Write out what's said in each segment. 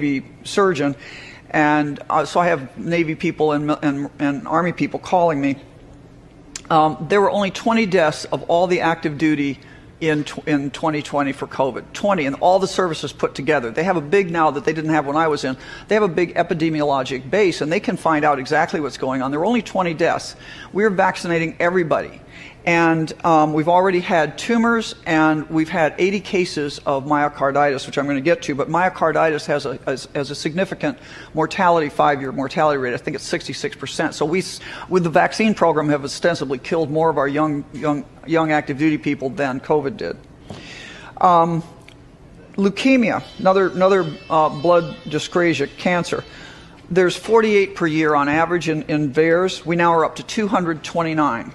Navy surgeon, and uh, so I have Navy people and, and, and Army people calling me. Um, there were only 20 deaths of all the active duty in, in 2020 for COVID. 20, and all the services put together. They have a big now that they didn't have when I was in. They have a big epidemiologic base, and they can find out exactly what's going on. There were only 20 deaths. We're vaccinating everybody. And um, we've already had tumors, and we've had 80 cases of myocarditis, which I'm going to get to. But myocarditis has a, has, has a significant mortality, five-year mortality rate. I think it's 66%. So we, with the vaccine program, have ostensibly killed more of our young, young, young active duty people than COVID did. Um, leukemia, another, another uh, blood dyscrasia, cancer. There's 48 per year on average in, in VAERS. We now are up to 229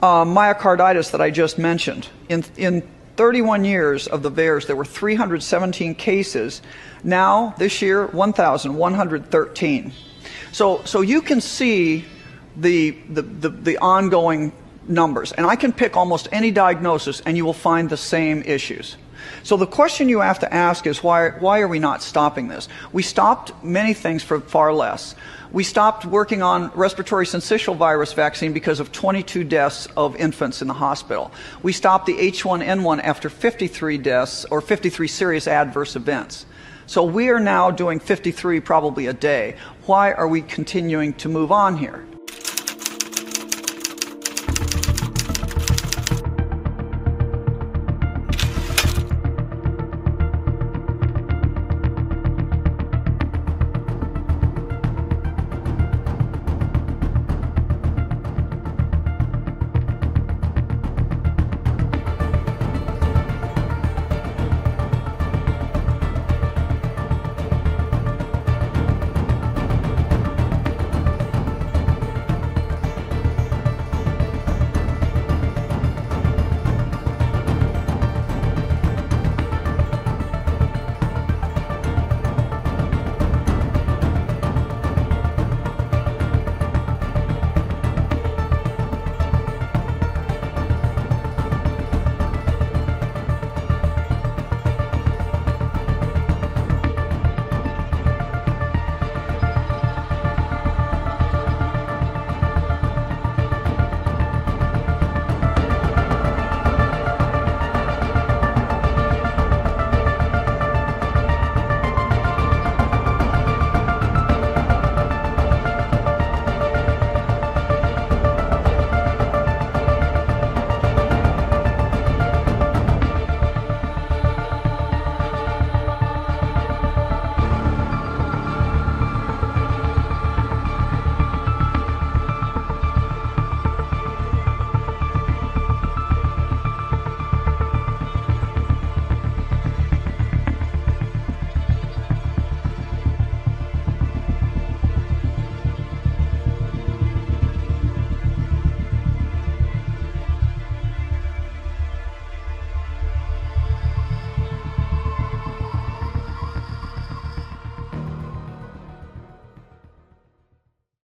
uh, myocarditis that I just mentioned. In, in 31 years of the VAERS, there were 317 cases. Now, this year, 1,113. So, so you can see the, the, the, the ongoing numbers. And I can pick almost any diagnosis and you will find the same issues. So the question you have to ask is why, why are we not stopping this? We stopped many things for far less. We stopped working on respiratory syncytial virus vaccine because of 22 deaths of infants in the hospital. We stopped the H1N1 after 53 deaths or 53 serious adverse events. So we are now doing 53 probably a day. Why are we continuing to move on here?